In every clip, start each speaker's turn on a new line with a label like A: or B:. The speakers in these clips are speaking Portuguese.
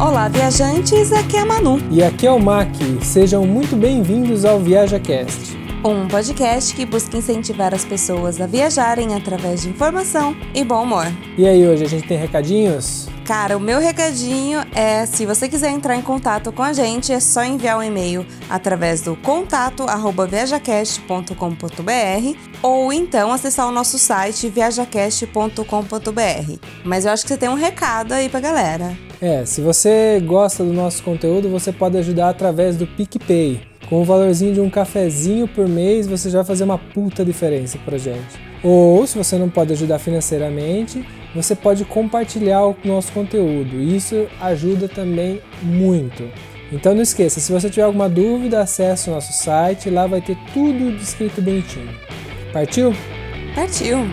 A: Olá, viajantes, aqui é a Manu.
B: E aqui é o Mac. Sejam muito bem-vindos ao ViajaCast.
A: Um podcast que busca incentivar as pessoas a viajarem através de informação e bom humor.
B: E aí, hoje a gente tem recadinhos?
A: Cara, o meu recadinho é: se você quiser entrar em contato com a gente, é só enviar um e-mail através do contato viajacast.com.br ou então acessar o nosso site viajacast.com.br. Mas eu acho que você tem um recado aí pra galera.
B: É, se você gosta do nosso conteúdo, você pode ajudar através do PicPay. Com o valorzinho de um cafezinho por mês, você já vai fazer uma puta diferença pra gente. Ou, se você não pode ajudar financeiramente, você pode compartilhar o nosso conteúdo. Isso ajuda também muito. Então não esqueça, se você tiver alguma dúvida, acesse o nosso site, lá vai ter tudo descrito bonitinho. Partiu?
A: Partiu!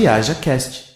C: Viaja Cast.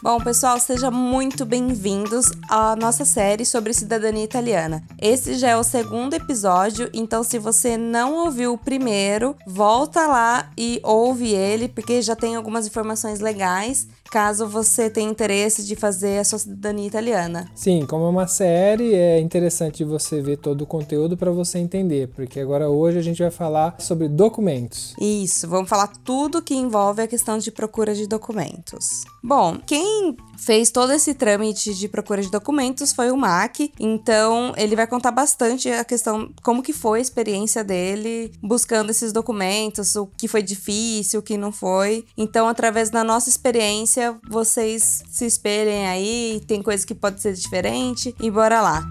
A: Bom, pessoal, sejam muito bem-vindos à nossa série sobre cidadania italiana. Esse já é o segundo episódio, então se você não ouviu o primeiro, volta lá e ouve ele, porque já tem algumas informações legais caso você tenha interesse de fazer a sua cidadania italiana.
B: Sim, como é uma série, é interessante você ver todo o conteúdo para você entender, porque agora hoje a gente vai falar sobre documentos.
A: Isso, vamos falar tudo que envolve a questão de procura de documentos. Bom, quem fez todo esse trâmite de procura de documentos foi o MAC, então ele vai contar bastante a questão como que foi a experiência dele buscando esses documentos, o que foi difícil, o que não foi. Então, através da nossa experiência, vocês se espelhem aí, tem coisa que pode ser diferente e bora lá.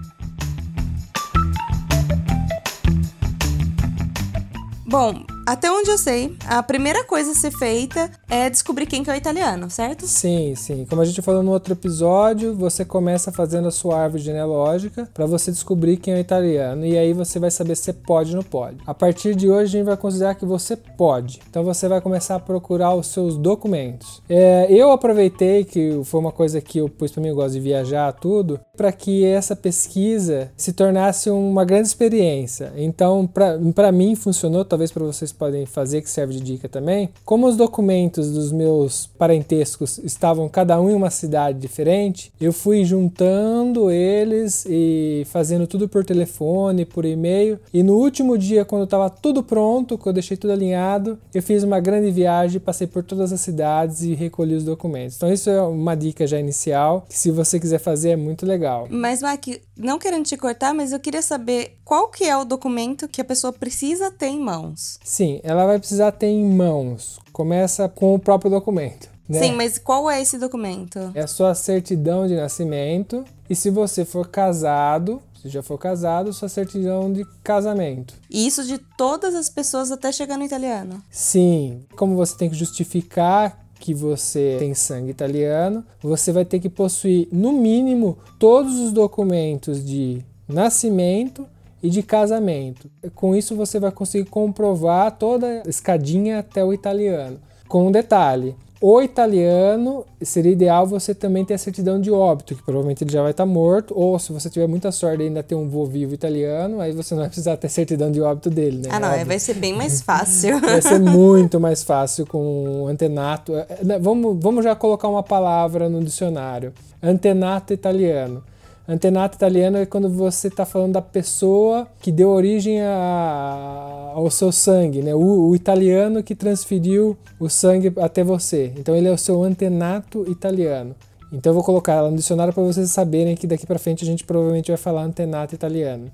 A: Bom, até onde eu sei, a primeira coisa a ser feita é descobrir quem que é o italiano, certo?
B: Sim, sim. Como a gente falou no outro episódio, você começa fazendo a sua árvore genealógica para você descobrir quem é o italiano e aí você vai saber se pode ou não pode. A partir de hoje a gente vai considerar que você pode. Então você vai começar a procurar os seus documentos. É, eu aproveitei que foi uma coisa que eu pus para mim, eu gosto de viajar tudo, para que essa pesquisa se tornasse uma grande experiência. Então, para mim funcionou, talvez para vocês podem fazer, que serve de dica também. Como os documentos dos meus parentescos estavam cada um em uma cidade diferente, eu fui juntando eles e fazendo tudo por telefone, por e-mail. E no último dia, quando estava tudo pronto, quando eu deixei tudo alinhado, eu fiz uma grande viagem, passei por todas as cidades e recolhi os documentos. Então, isso é uma dica já inicial, que se você quiser fazer é muito legal.
A: Mas, Mac, não querendo te cortar, mas eu queria saber qual que é o documento que a pessoa precisa ter em mãos.
B: Sim, ela vai precisar ter em mãos. Começa com o próprio documento. Né?
A: Sim, mas qual é esse documento?
B: É a sua certidão de nascimento. E se você for casado, se já for casado, sua certidão de casamento.
A: E isso de todas as pessoas até chegar no italiano?
B: Sim. Como você tem que justificar que você tem sangue italiano, você vai ter que possuir, no mínimo, todos os documentos de nascimento e de casamento. Com isso você vai conseguir comprovar toda a escadinha até o italiano. Com um detalhe, o italiano seria ideal você também ter a certidão de óbito, que provavelmente ele já vai estar morto, ou se você tiver muita sorte ainda ter um vô vivo italiano, aí você não vai precisar ter certidão de óbito dele, né?
A: Ah, não,
B: Óbvio.
A: vai ser bem mais fácil.
B: vai ser muito mais fácil com antenato. Vamos, vamos já colocar uma palavra no dicionário: antenato italiano. Antenato italiano é quando você está falando da pessoa que deu origem a, ao seu sangue, né? O, o, italiano que transferiu o sangue até você. Então ele é o seu antenato italiano. Então eu vou colocar ela no dicionário para vocês saberem que daqui para frente a gente provavelmente vai falar antenato italiano.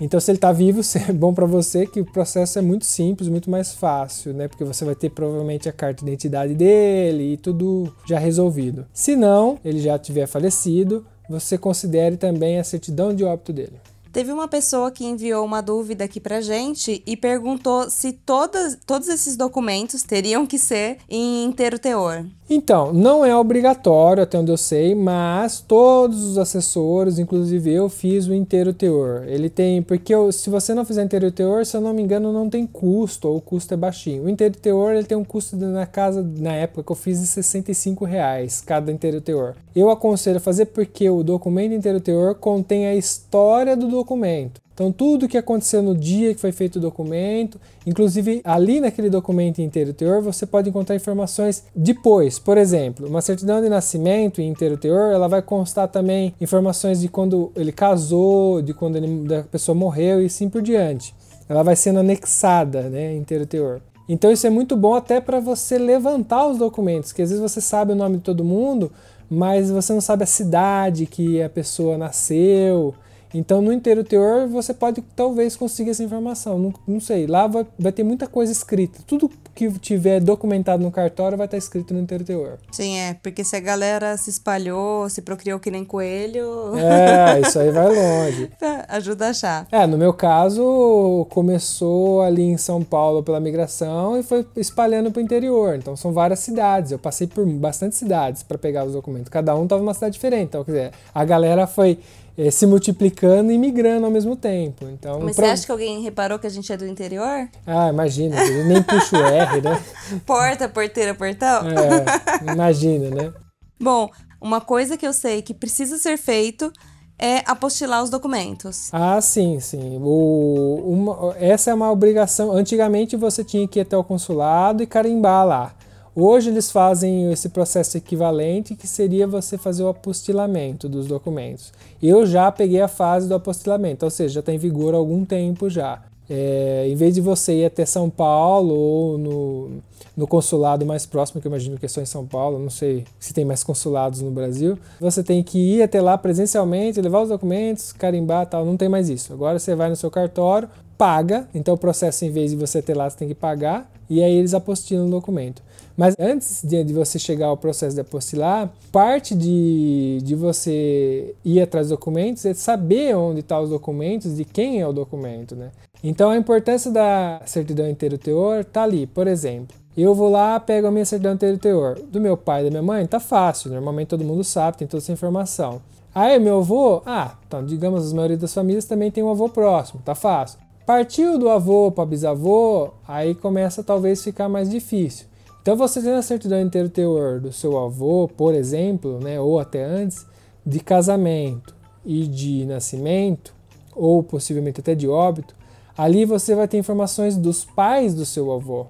B: Então se ele está vivo, é bom para você que o processo é muito simples, muito mais fácil, né? Porque você vai ter provavelmente a carta de identidade dele e tudo já resolvido. Se não, ele já tiver falecido, você considere também a certidão de óbito dele.
A: Teve uma pessoa que enviou uma dúvida aqui pra gente e perguntou se todas, todos esses documentos teriam que ser em inteiro teor.
B: Então, não é obrigatório, até onde eu sei, mas todos os assessores, inclusive eu, fiz o inteiro teor. Ele tem, porque eu, se você não fizer inteiro teor, se eu não me engano, não tem custo, ou o custo é baixinho. O inteiro teor, ele tem um custo na casa, na época que eu fiz, de 65 reais cada inteiro teor. Eu aconselho a fazer porque o documento inteiro teor contém a história do documento. Então, tudo que aconteceu no dia que foi feito o documento, inclusive ali naquele documento inteiro teor, você pode encontrar informações depois. Por exemplo, uma certidão de nascimento em inteiro teor, ela vai constar também informações de quando ele casou, de quando ele, a pessoa morreu e assim por diante. Ela vai sendo anexada, né, inteiro teor. Então isso é muito bom até para você levantar os documentos, que às vezes você sabe o nome de todo mundo, mas você não sabe a cidade que a pessoa nasceu, então, no inteiro teor, você pode talvez conseguir essa informação. Não, não sei. Lá vai, vai, ter muita coisa escrita. Tudo que tiver documentado no cartório vai estar escrito no inteiro teor.
A: Sim, é. Porque se a galera se espalhou, se procriou que nem coelho.
B: É, isso aí vai longe.
A: Ajuda a achar.
B: É, no meu caso, começou ali em São Paulo pela migração e foi espalhando para o interior. Então, são várias cidades. Eu passei por bastante cidades para pegar os documentos. Cada um estava numa cidade diferente. Então, quer dizer, a galera foi é, se multiplicando e migrando ao mesmo tempo. Então,
A: Mas
B: pra...
A: você acha que alguém reparou que a gente é do interior?
B: Ah, imagina, nem puxa o R, né?
A: Porta, porteira, portão?
B: É, imagina, né?
A: Bom, uma coisa que eu sei que precisa ser feito é apostilar os documentos.
B: Ah, sim, sim. O, uma, essa é uma obrigação. Antigamente você tinha que ir até o consulado e carimbar lá. Hoje eles fazem esse processo equivalente, que seria você fazer o apostilamento dos documentos. Eu já peguei a fase do apostilamento, ou seja, já está em vigor há algum tempo já. É, em vez de você ir até São Paulo ou no, no consulado mais próximo, que eu imagino que é só em São Paulo, não sei se tem mais consulados no Brasil, você tem que ir até lá presencialmente, levar os documentos, carimbar tal, não tem mais isso. Agora você vai no seu cartório, paga, então o processo em vez de você ter lá, você tem que pagar, e aí eles apostilam o documento. Mas antes de, de, você chegar ao processo de apostilar, parte de, de você ir atrás dos documentos é saber onde estão tá os documentos, de quem é o documento, né? Então a importância da certidão inteiro teor tá ali, por exemplo. Eu vou lá, pego a minha certidão inteiro teor. Do meu pai e da minha mãe, tá fácil, normalmente todo mundo sabe, tem toda essa informação. Aí meu avô, ah, então digamos, a maioria das famílias também tem um avô próximo, tá fácil. Partiu do avô para bisavô, aí começa talvez ficar mais difícil. Então você tem a certidão inteiro teor do seu avô, por exemplo, né, ou até antes, de casamento e de nascimento, ou possivelmente até de óbito, ali você vai ter informações dos pais do seu avô.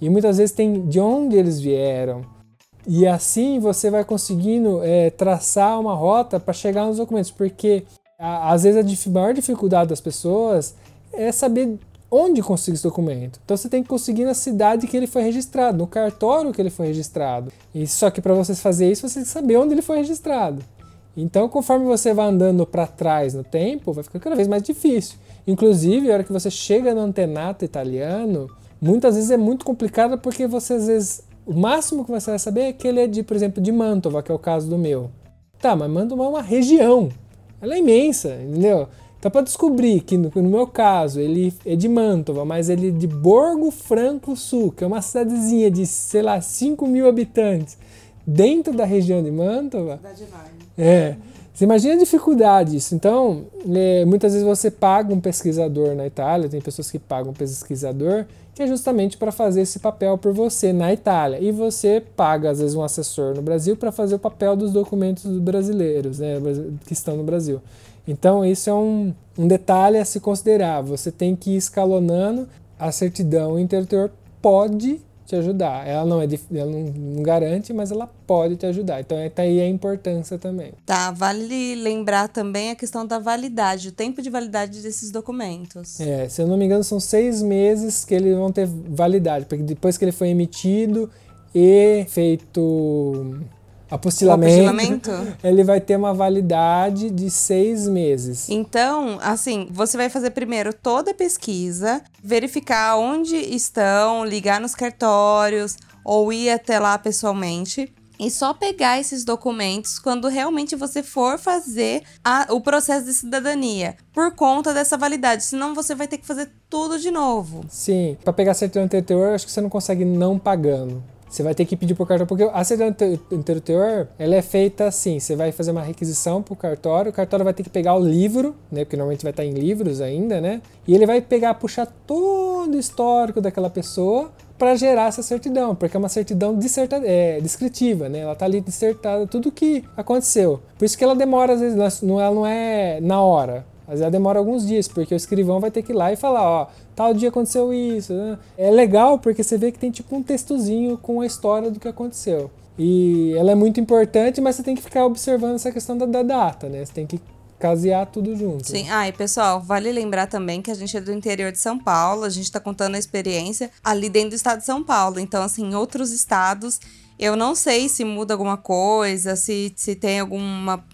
B: E muitas vezes tem de onde eles vieram. E assim você vai conseguindo é, traçar uma rota para chegar nos documentos, porque a, às vezes a maior dificuldade das pessoas é saber onde conseguir esse documento. Então você tem que conseguir na cidade que ele foi registrado, no cartório que ele foi registrado. E só que para você fazer isso, você tem que saber onde ele foi registrado. Então, conforme você vai andando para trás no tempo, vai ficando cada vez mais difícil. Inclusive, a hora que você chega no antenato italiano, muitas vezes é muito complicado porque você às vezes o máximo que você vai saber é que ele é de, por exemplo, de Mantova, que é o caso do meu. Tá, mas Mantova é uma região. Ela é imensa, entendeu? Então, para descobrir que, no, no, meu caso, ele é de Mantova, mas ele é de Borgo Franco Sul, que é uma cidadezinha de, sei lá, 5 mil habitantes, dentro da região de Mantova. É. Você imagina a dificuldade disso. Então, é, muitas vezes você paga um pesquisador na Itália, tem pessoas que pagam um pesquisador, que é justamente para fazer esse papel por você na Itália. E você paga, às vezes, um assessor no Brasil para fazer o papel dos documentos brasileiros, né, que estão no Brasil. Então, isso é um, um detalhe a se considerar. Você tem que ir escalonando. A certidão interior pode te ajudar. Ela não é ela não garante, mas ela pode te ajudar. Então tá aí a importância também.
A: Tá, vale lembrar também a questão da validade, o tempo de validade desses documentos.
B: É, se eu não me engano, são seis meses que eles vão ter validade, porque depois que ele foi emitido e feito apostilamento, apostilamento, ele vai ter uma validade de seis meses.
A: Então, assim, você vai fazer primeiro toda a pesquisa, verificar onde estão, ligar nos cartórios ou ir até lá pessoalmente. E só pegar esses documentos quando realmente você for fazer a, o processo de cidadania, por conta dessa validade. Senão você vai ter que fazer tudo de novo.
B: Sim, para pegar certidão anterior, acho que você não consegue não pagando. Você vai ter que pedir pro cartório, porque a certidão interior, ela é feita assim, você vai fazer uma requisição pro cartório, o cartório vai ter que pegar o livro, né, porque normalmente vai estar em livros ainda, né, e ele vai pegar, puxar todo o histórico daquela pessoa para gerar essa certidão, porque é uma certidão disserta, é, descritiva, né? Ela tá ali dissertada tudo que aconteceu. Por isso que ela demora, às vezes, não, ela não é na hora. Vezes ela demora alguns dias, porque o escrivão vai ter que ir lá e falar, ó, tal dia aconteceu isso. Né? É legal porque você vê que tem tipo um textozinho com a história do que aconteceu. E ela é muito importante, mas você tem que ficar observando essa questão da, da data, né? Você tem que casear tudo junto.
A: Sim. Ah, e pessoal, vale lembrar também que a gente é do interior de São Paulo, a gente está contando a experiência ali dentro do estado de São Paulo. Então, assim, em outros estados, eu não sei se muda alguma coisa, se, se tem algum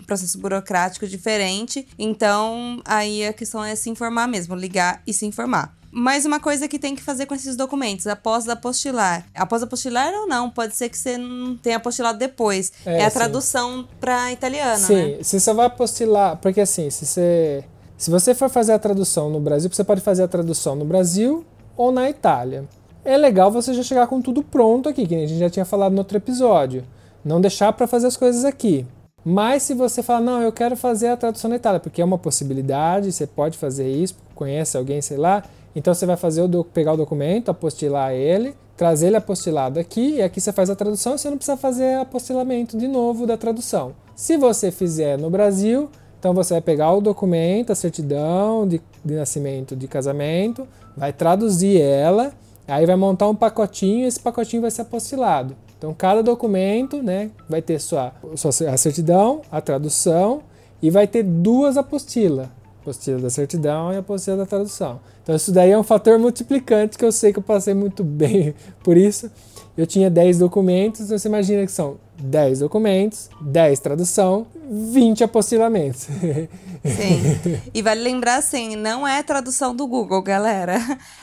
A: processo burocrático diferente. Então, aí a questão é se informar mesmo, ligar e se informar. Mais uma coisa que tem que fazer com esses documentos, após apostilar. Após apostilar ou não, pode ser que você não tenha apostilado depois. É, é a sim. tradução para italiano,
B: sim,
A: né?
B: se você vai apostilar, porque assim, se você se você for fazer a tradução no Brasil, você pode fazer a tradução no Brasil ou na Itália. É legal você já chegar com tudo pronto aqui, que a gente já tinha falado no outro episódio. Não deixar para fazer as coisas aqui. Mas se você falar, não, eu quero fazer a tradução na Itália, porque é uma possibilidade, você pode fazer isso, conhece alguém, sei lá, então você vai fazer o pegar o documento, apostilar ele, trazer ele apostilado aqui, e aqui você faz a tradução você não precisa fazer apostilamento de novo da tradução. Se você fizer no Brasil, então você vai pegar o documento, a certidão de, de nascimento de casamento, vai traduzir ela, aí vai montar um pacotinho e esse pacotinho vai ser apostilado. Então cada documento né, vai ter sua, sua a certidão, a tradução e vai ter duas apostilas apostila da certidão e apostila da tradução. Então isso daí é um fator multiplicante que eu sei que eu passei muito bem por isso. Eu tinha 10 documentos, então você imagina que são 10 documentos, 10 tradução, 20 apostilamentos.
A: Sim. E vale lembrar assim, não é tradução do Google, galera.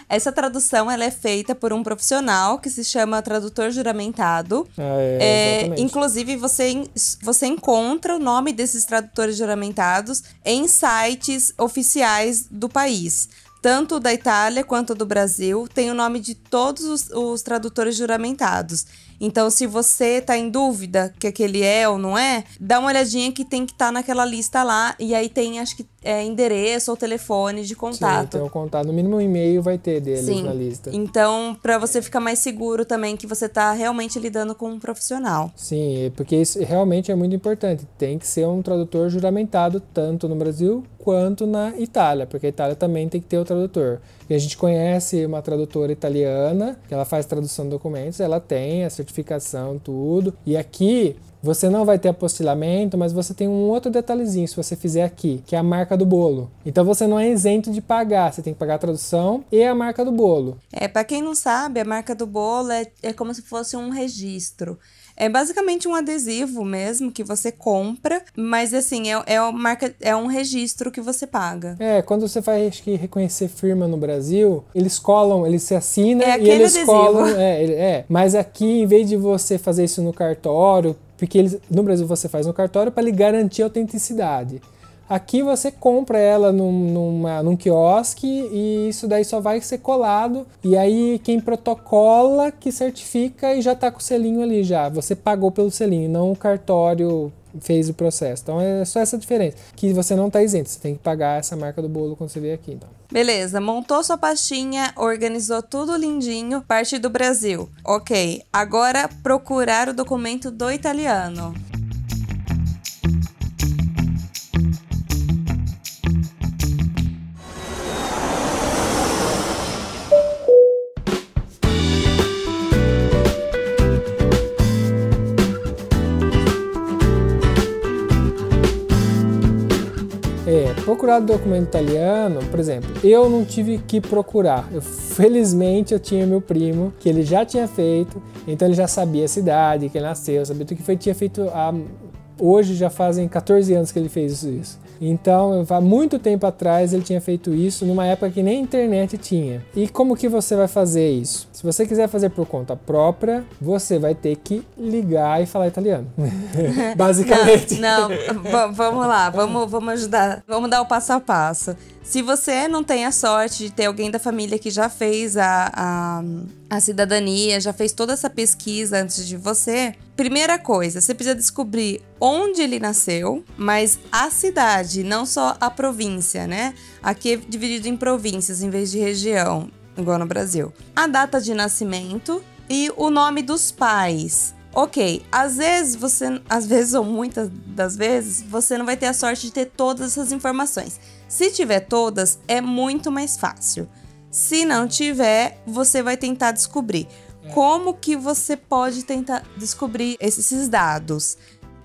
A: Essa tradução ela é feita por um profissional que se chama tradutor juramentado.
B: Ah, é,
A: é, inclusive, você, você encontra o nome desses tradutores juramentados em sites oficiais do país tanto da Itália quanto do Brasil, tem o nome de todos os, os tradutores juramentados. Então, se você tá em dúvida que aquele é ou não é, dá uma olhadinha que tem que estar tá naquela lista lá. E aí tem, acho que, é, endereço ou telefone de contato.
B: Sim, tem um contato. No mínimo um e-mail vai ter deles Sim. na lista.
A: Então, para você ficar mais seguro também que você tá realmente lidando com um profissional.
B: Sim, porque isso realmente é muito importante. Tem que ser um tradutor juramentado tanto no Brasil quanto na Itália, porque a Itália também tem que ter o tradutor. E a gente conhece uma tradutora italiana, que ela faz tradução de documentos, ela tem a certificação, tudo. E aqui você não vai ter apostilamento, mas você tem um outro detalhezinho se você fizer aqui, que é a marca do bolo. Então você não é isento de pagar, você tem que pagar a tradução e a marca do bolo.
A: É, para quem não sabe, a marca do bolo é, é como se fosse um registro. É basicamente um adesivo mesmo que você compra, mas assim, é, é, marca, é um registro que você paga.
B: É, quando você vai que reconhecer firma no Brasil, eles colam, eles se assinam
A: é
B: e eles
A: adesivo.
B: colam. É, é, mas aqui, em vez de você fazer isso no cartório, porque eles, no Brasil você faz no cartório para lhe garantir a autenticidade. Aqui você compra ela num, numa, num quiosque e isso daí só vai ser colado. E aí quem protocola que certifica e já tá com o selinho ali já. Você pagou pelo selinho, não o cartório fez o processo. Então é só essa diferença. Que você não está isento, você tem que pagar essa marca do bolo quando você vier aqui. Então.
A: Beleza, montou sua pastinha, organizou tudo lindinho, parte do Brasil. Ok, agora procurar o documento do italiano.
B: Procurar documento italiano, por exemplo, eu não tive que procurar. Eu, felizmente eu tinha meu primo, que ele já tinha feito, então ele já sabia a cidade, que ele nasceu, sabia tudo que foi, tinha feito há, hoje já fazem 14 anos que ele fez isso. Então, há muito tempo atrás ele tinha feito isso, numa época que nem internet tinha. E como que você vai fazer isso? Se você quiser fazer por conta própria, você vai ter que ligar e falar italiano. Basicamente.
A: Não, não vamos lá, vamos, vamos ajudar. Vamos dar o passo a passo. Se você não tem a sorte de ter alguém da família que já fez a, a, a cidadania, já fez toda essa pesquisa antes de você, primeira coisa, você precisa descobrir onde ele nasceu, mas a cidade, não só a província, né? Aqui é dividido em províncias em vez de região, igual no Brasil. A data de nascimento e o nome dos pais. Ok, às vezes você, às vezes ou muitas das vezes, você não vai ter a sorte de ter todas essas informações. Se tiver todas, é muito mais fácil. Se não tiver, você vai tentar descobrir. Como que você pode tentar descobrir esses dados?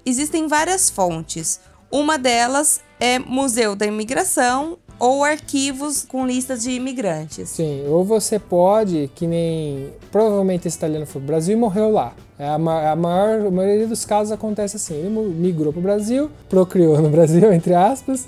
A: Existem várias fontes. Uma delas é Museu da Imigração ou arquivos com listas de imigrantes.
B: Sim, ou você pode, que nem provavelmente esse italiano foi pro Brasil e morreu lá. É, a, ma- a maior, a maioria dos casos acontece assim: ele migrou para o Brasil, procriou no Brasil, entre aspas,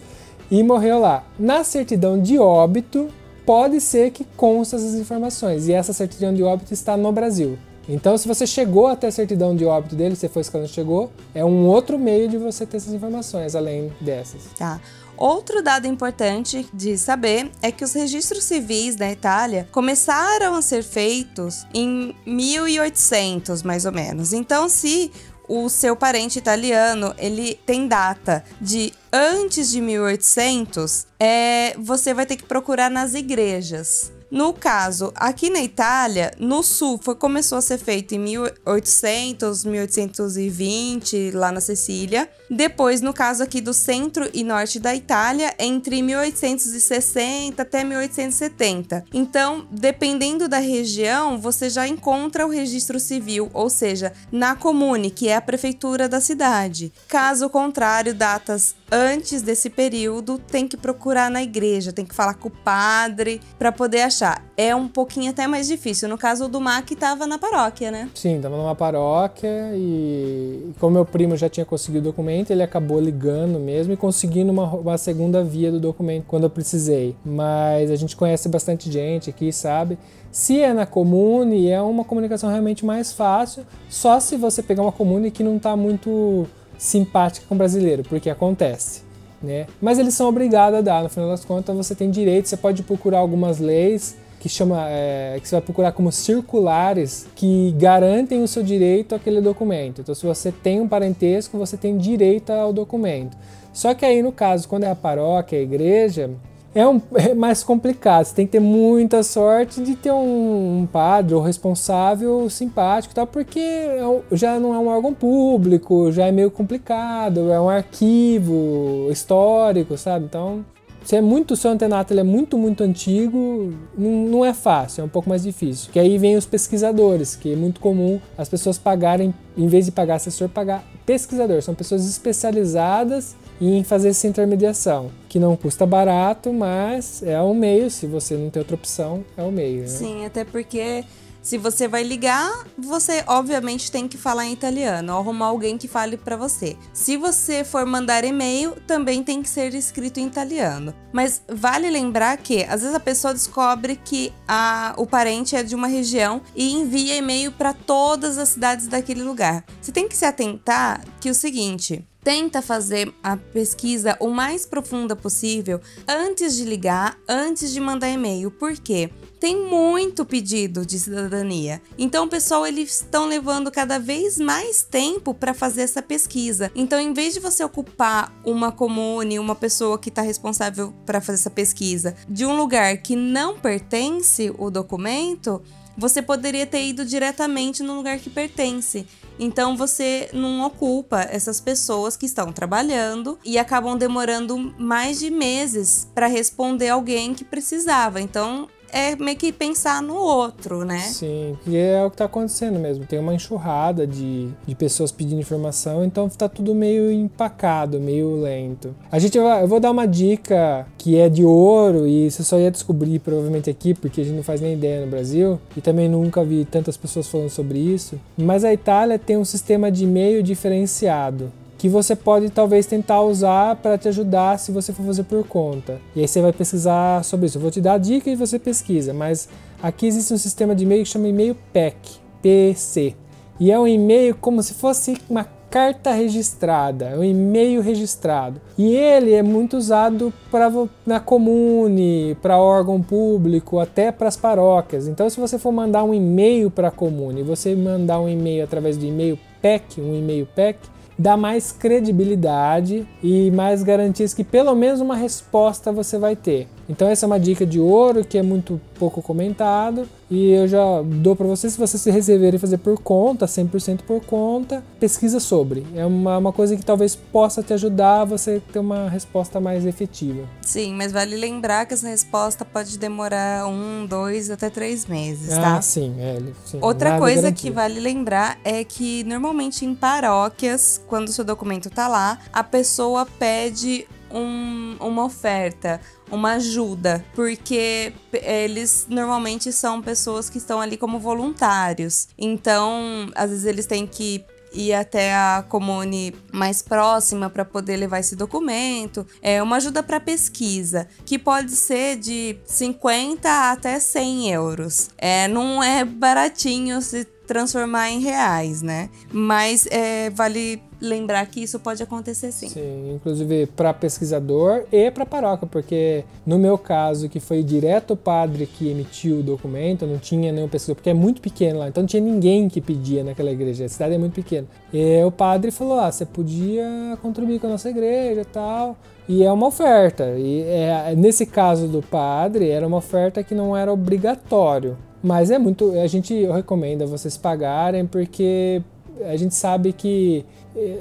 B: e morreu lá. Na certidão de óbito, pode ser que consta essas informações, e essa certidão de óbito está no Brasil. Então, se você chegou até a certidão de óbito dele, você foi escalando chegou, é um outro meio de você ter essas informações, além dessas.
A: Tá. Outro dado importante de saber é que os registros civis da Itália começaram a ser feitos em 1800, mais ou menos. Então, se o seu parente italiano ele tem data de antes de 1800, é, você vai ter que procurar nas igrejas. No caso, aqui na Itália, no sul, foi, começou a ser feito em 1800, 1820, lá na Sicília. Depois, no caso aqui do centro e norte da Itália, entre 1860 até 1870. Então, dependendo da região, você já encontra o registro civil, ou seja, na comune, que é a prefeitura da cidade. Caso contrário, datas antes desse período, tem que procurar na igreja, tem que falar com o padre para poder achar. É um pouquinho até mais difícil. No caso do Mac, estava na paróquia, né?
B: Sim, tava numa paróquia e como meu primo já tinha conseguido o documento, ele acabou ligando mesmo e conseguindo uma, uma segunda via do documento quando eu precisei. Mas a gente conhece bastante gente aqui, sabe? Se é na comune, é uma comunicação realmente mais fácil, só se você pegar uma comune que não tá muito simpática com o brasileiro, porque acontece. Né? Mas eles são obrigados a dar, no final das contas você tem direito, você pode procurar algumas leis que chama é, que você vai procurar como circulares que garantem o seu direito àquele documento. Então, se você tem um parentesco, você tem direito ao documento. Só que aí, no caso, quando é a paróquia, a igreja, é, um, é mais complicado. Você tem que ter muita sorte de ter um, um padre ou responsável simpático, tal, porque é já não é um órgão público, já é meio complicado, é um arquivo histórico, sabe? Então, se é muito, seu antenato ele é muito, muito antigo, não, não é fácil, é um pouco mais difícil. Que aí vem os pesquisadores, que é muito comum as pessoas pagarem, em vez de pagar assessor, pagar pesquisador. São pessoas especializadas em fazer essa intermediação, que não custa barato, mas é um meio, se você não tem outra opção, é um meio. Né?
A: Sim, até porque se você vai ligar, você obviamente tem que falar em italiano, ou arrumar alguém que fale pra você. Se você for mandar e-mail, também tem que ser escrito em italiano. Mas vale lembrar que às vezes a pessoa descobre que a, o parente é de uma região e envia e-mail para todas as cidades daquele lugar. Você tem que se atentar que é o seguinte, Tenta fazer a pesquisa o mais profunda possível antes de ligar, antes de mandar e-mail. Por quê? Tem muito pedido de cidadania. Então, pessoal, eles estão levando cada vez mais tempo para fazer essa pesquisa. Então, em vez de você ocupar uma comune, uma pessoa que está responsável para fazer essa pesquisa, de um lugar que não pertence o documento, você poderia ter ido diretamente no lugar que pertence. Então você não ocupa essas pessoas que estão trabalhando e acabam demorando mais de meses para responder alguém que precisava. Então é meio que pensar no outro, né?
B: Sim, e é o que está acontecendo mesmo. Tem uma enxurrada de, de pessoas pedindo informação, então está tudo meio empacado, meio lento. A gente vai, eu vou dar uma dica que é de ouro e você só ia descobrir provavelmente aqui, porque a gente não faz nem ideia no Brasil e também nunca vi tantas pessoas falando sobre isso. Mas a Itália tem um sistema de e-mail diferenciado que você pode talvez tentar usar para te ajudar se você for fazer por conta. E aí você vai pesquisar sobre isso. Eu vou te dar a dica e você pesquisa, mas aqui existe um sistema de e-mail que chama e-mail PEC, PC. E é um e-mail como se fosse uma carta registrada, um e-mail registrado. E ele é muito usado para na comune, para órgão público, até para as paróquias. Então, se você for mandar um e-mail para a comune, você mandar um e-mail através do e-mail PEC, um e-mail PEC, dá mais credibilidade e mais garantias que pelo menos uma resposta você vai ter. Então essa é uma dica de ouro que é muito pouco comentado e eu já dou para vocês se vocês se reservarem fazer por conta, 100% por conta, pesquisa sobre. É uma, uma coisa que talvez possa te ajudar a você ter uma resposta mais efetiva.
A: Sim, mas vale lembrar que essa resposta pode demorar um, dois, até três meses,
B: ah,
A: tá?
B: sim, é, sim.
A: Outra coisa
B: garantia.
A: que vale lembrar é que normalmente em paróquias, quando o seu documento tá lá, a pessoa pede um- uma oferta, uma ajuda, porque eles normalmente são pessoas que estão ali como voluntários. Então, às vezes eles têm que ir até a comune mais próxima para poder levar esse documento. É uma ajuda para pesquisa, que pode ser de 50 até 100 euros. É, não é baratinho se transformar em reais, né? Mas é, vale lembrar que isso pode acontecer sim.
B: Sim, inclusive para pesquisador e para paróquia, porque no meu caso, que foi direto o padre que emitiu o documento, não tinha nenhum pesquisador, porque é muito pequeno lá, então não tinha ninguém que pedia naquela igreja, a cidade é muito pequena. E o padre falou: ah, você podia contribuir com a nossa igreja e tal. E é uma oferta. E é, nesse caso do padre, era uma oferta que não era obrigatório. Mas é muito. A gente recomenda vocês pagarem, porque a gente sabe que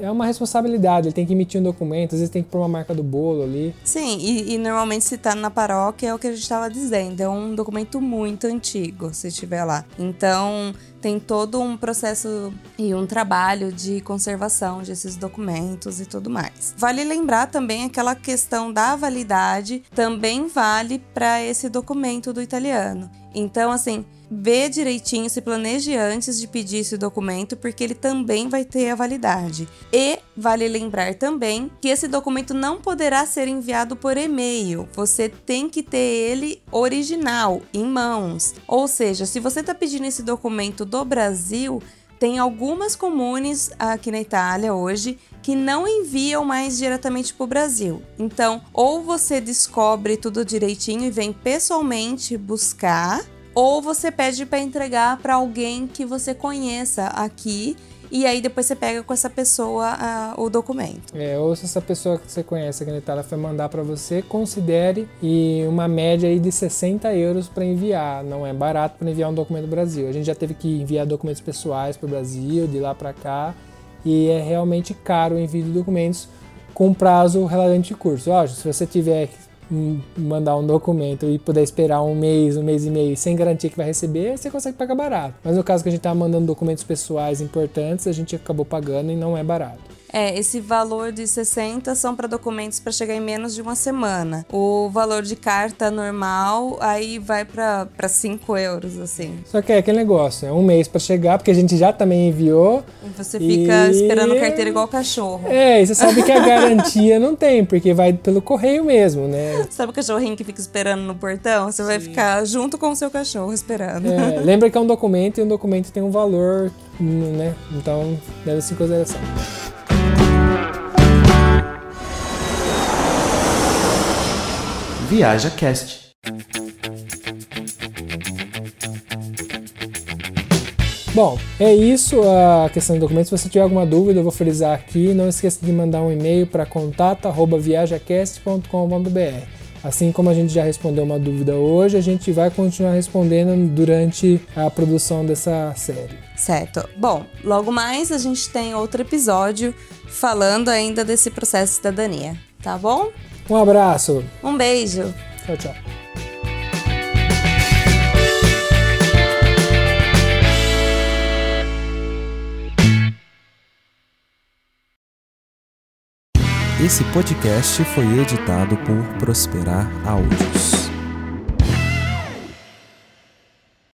B: é uma responsabilidade, ele tem que emitir um documento, às vezes tem que pôr uma marca do bolo ali.
A: Sim, e, e normalmente se tá na paróquia é o que a gente estava dizendo, é um documento muito antigo, se estiver lá. Então tem todo um processo e um trabalho de conservação desses documentos e tudo mais. Vale lembrar também aquela questão da validade, também vale para esse documento do italiano. Então, assim, vê direitinho, se planeje antes de pedir esse documento, porque ele também vai ter a validade. E vale lembrar também que esse documento não poderá ser enviado por e-mail. Você tem que ter ele original, em mãos. Ou seja, se você está pedindo esse documento do Brasil, tem algumas comunes aqui na Itália hoje que não enviam mais diretamente para o Brasil. Então, ou você descobre tudo direitinho e vem pessoalmente buscar, ou você pede para entregar para alguém que você conheça aqui e aí depois você pega com essa pessoa o documento.
B: É, ou se essa pessoa que você conhece aqui na Itália foi mandar para você, considere e uma média aí de 60 euros para enviar. Não é barato para enviar um documento do Brasil. A gente já teve que enviar documentos pessoais para o Brasil, de lá para cá, e é realmente caro o envio de documentos com prazo relativamente curto. Lógico, se você tiver mandar um documento e puder esperar um mês, um mês e meio sem garantia que vai receber, você consegue pagar barato. Mas no caso que a gente tá mandando documentos pessoais importantes, a gente acabou pagando e não é barato.
A: É, esse valor de 60 são para documentos para chegar em menos de uma semana. O valor de carta normal aí vai para 5 euros, assim.
B: Só que é aquele negócio, é um mês para chegar, porque a gente já também enviou.
A: Você fica
B: E-
A: esperando carteira igual cachorro.
B: É, e você sabe que a garantia não tem, porque vai pelo correio mesmo, né?
A: Sabe o cachorrinho que fica esperando no portão? Você vai ficar junto com o seu cachorro esperando.
B: É, lembra que é um documento e um documento tem um valor, né? Então, deve ser em consideração.
C: Viaja Cast.
B: Bom, é isso a questão de documentos. Se você tiver alguma dúvida, eu vou frisar aqui. Não esqueça de mandar um e-mail para contato@viajacast.com.br. Assim como a gente já respondeu uma dúvida hoje, a gente vai continuar respondendo durante a produção dessa série.
A: Certo. Bom, logo mais a gente tem outro episódio falando ainda desse processo de cidadania, tá bom?
B: Um abraço.
A: Um beijo.
B: Tchau, tchau.
C: Esse podcast foi editado por Prosperar Áudios.